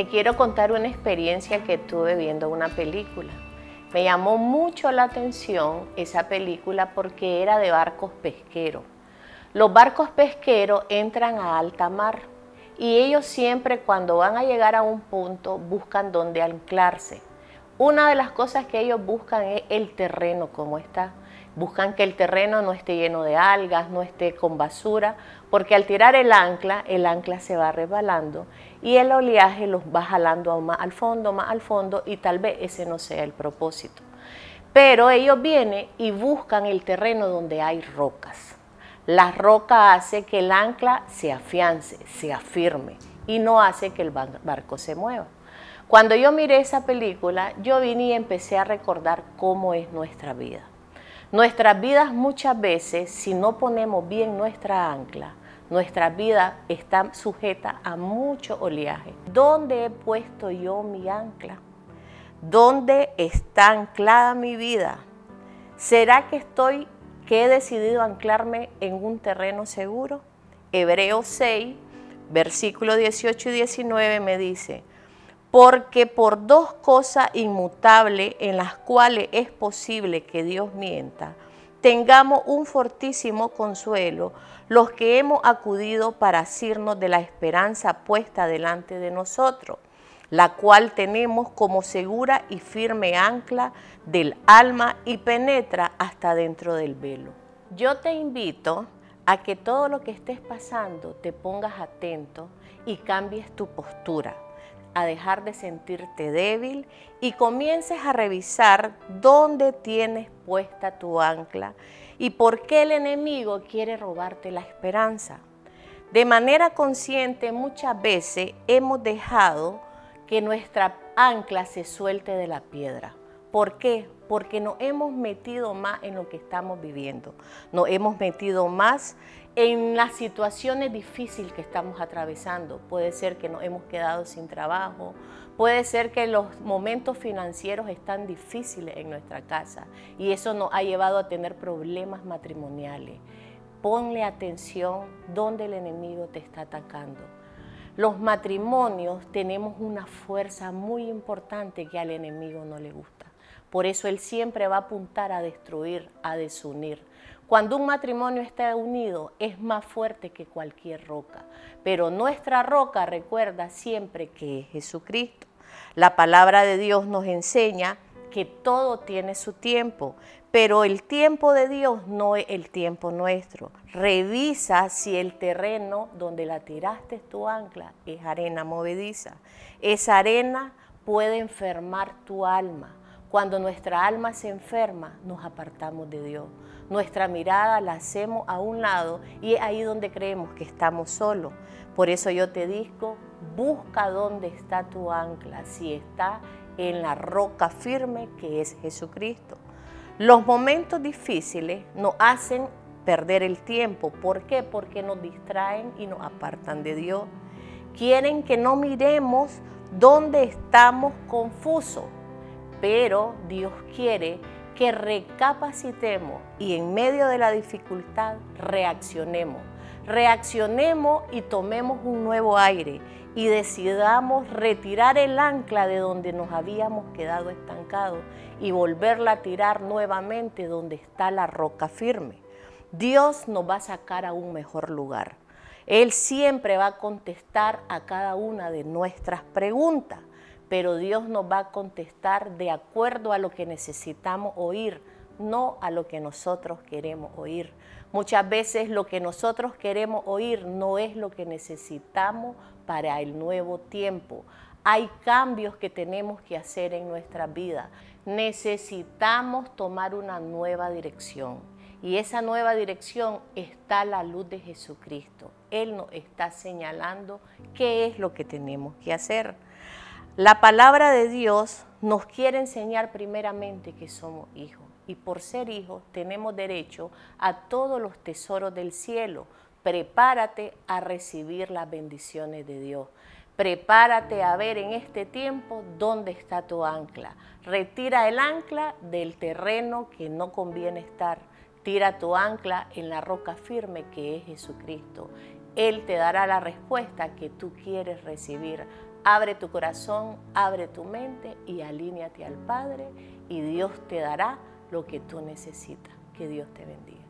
te quiero contar una experiencia que tuve viendo una película. Me llamó mucho la atención esa película porque era de barcos pesqueros. Los barcos pesqueros entran a alta mar y ellos siempre cuando van a llegar a un punto buscan dónde anclarse. Una de las cosas que ellos buscan es el terreno como está. Buscan que el terreno no esté lleno de algas, no esté con basura, porque al tirar el ancla, el ancla se va resbalando y el oleaje los va jalando más al fondo, más al fondo y tal vez ese no sea el propósito. Pero ellos vienen y buscan el terreno donde hay rocas. La roca hace que el ancla se afiance, se afirme y no hace que el barco se mueva. Cuando yo miré esa película, yo vine y empecé a recordar cómo es nuestra vida. Nuestras vidas muchas veces, si no ponemos bien nuestra ancla, nuestra vida está sujeta a mucho oleaje. ¿Dónde he puesto yo mi ancla? ¿Dónde está anclada mi vida? ¿Será que estoy, que he decidido anclarme en un terreno seguro? Hebreos 6, versículo 18 y 19 me dice, porque por dos cosas inmutables en las cuales es posible que Dios mienta, tengamos un fortísimo consuelo los que hemos acudido para asirnos de la esperanza puesta delante de nosotros, la cual tenemos como segura y firme ancla del alma y penetra hasta dentro del velo. Yo te invito a que todo lo que estés pasando te pongas atento y cambies tu postura a dejar de sentirte débil y comiences a revisar dónde tienes puesta tu ancla y por qué el enemigo quiere robarte la esperanza. De manera consciente muchas veces hemos dejado que nuestra ancla se suelte de la piedra. ¿Por qué? Porque nos hemos metido más en lo que estamos viviendo. Nos hemos metido más en las situaciones difíciles que estamos atravesando. Puede ser que nos hemos quedado sin trabajo, puede ser que los momentos financieros están difíciles en nuestra casa y eso nos ha llevado a tener problemas matrimoniales. Ponle atención donde el enemigo te está atacando. Los matrimonios tenemos una fuerza muy importante que al enemigo no le gusta. Por eso él siempre va a apuntar a destruir, a desunir. Cuando un matrimonio está unido es más fuerte que cualquier roca, pero nuestra roca recuerda siempre que es Jesucristo. La palabra de Dios nos enseña que todo tiene su tiempo, pero el tiempo de Dios no es el tiempo nuestro. Revisa si el terreno donde la tiraste tu ancla es arena movediza. Esa arena puede enfermar tu alma. Cuando nuestra alma se enferma, nos apartamos de Dios nuestra mirada la hacemos a un lado y es ahí donde creemos que estamos solos. Por eso yo te digo, busca dónde está tu ancla, si está en la roca firme que es Jesucristo. Los momentos difíciles nos hacen perder el tiempo. ¿Por qué? Porque nos distraen y nos apartan de Dios. Quieren que no miremos dónde estamos confusos, pero Dios quiere que recapacitemos y en medio de la dificultad reaccionemos. Reaccionemos y tomemos un nuevo aire y decidamos retirar el ancla de donde nos habíamos quedado estancados y volverla a tirar nuevamente donde está la roca firme. Dios nos va a sacar a un mejor lugar. Él siempre va a contestar a cada una de nuestras preguntas pero Dios nos va a contestar de acuerdo a lo que necesitamos oír, no a lo que nosotros queremos oír. Muchas veces lo que nosotros queremos oír no es lo que necesitamos para el nuevo tiempo. Hay cambios que tenemos que hacer en nuestra vida. Necesitamos tomar una nueva dirección. Y esa nueva dirección está la luz de Jesucristo. Él nos está señalando qué es lo que tenemos que hacer. La palabra de Dios nos quiere enseñar primeramente que somos hijos y por ser hijos tenemos derecho a todos los tesoros del cielo. Prepárate a recibir las bendiciones de Dios. Prepárate a ver en este tiempo dónde está tu ancla. Retira el ancla del terreno que no conviene estar. Tira tu ancla en la roca firme que es Jesucristo. Él te dará la respuesta que tú quieres recibir Abre tu corazón, abre tu mente y alíñate al Padre y Dios te dará lo que tú necesitas. Que Dios te bendiga.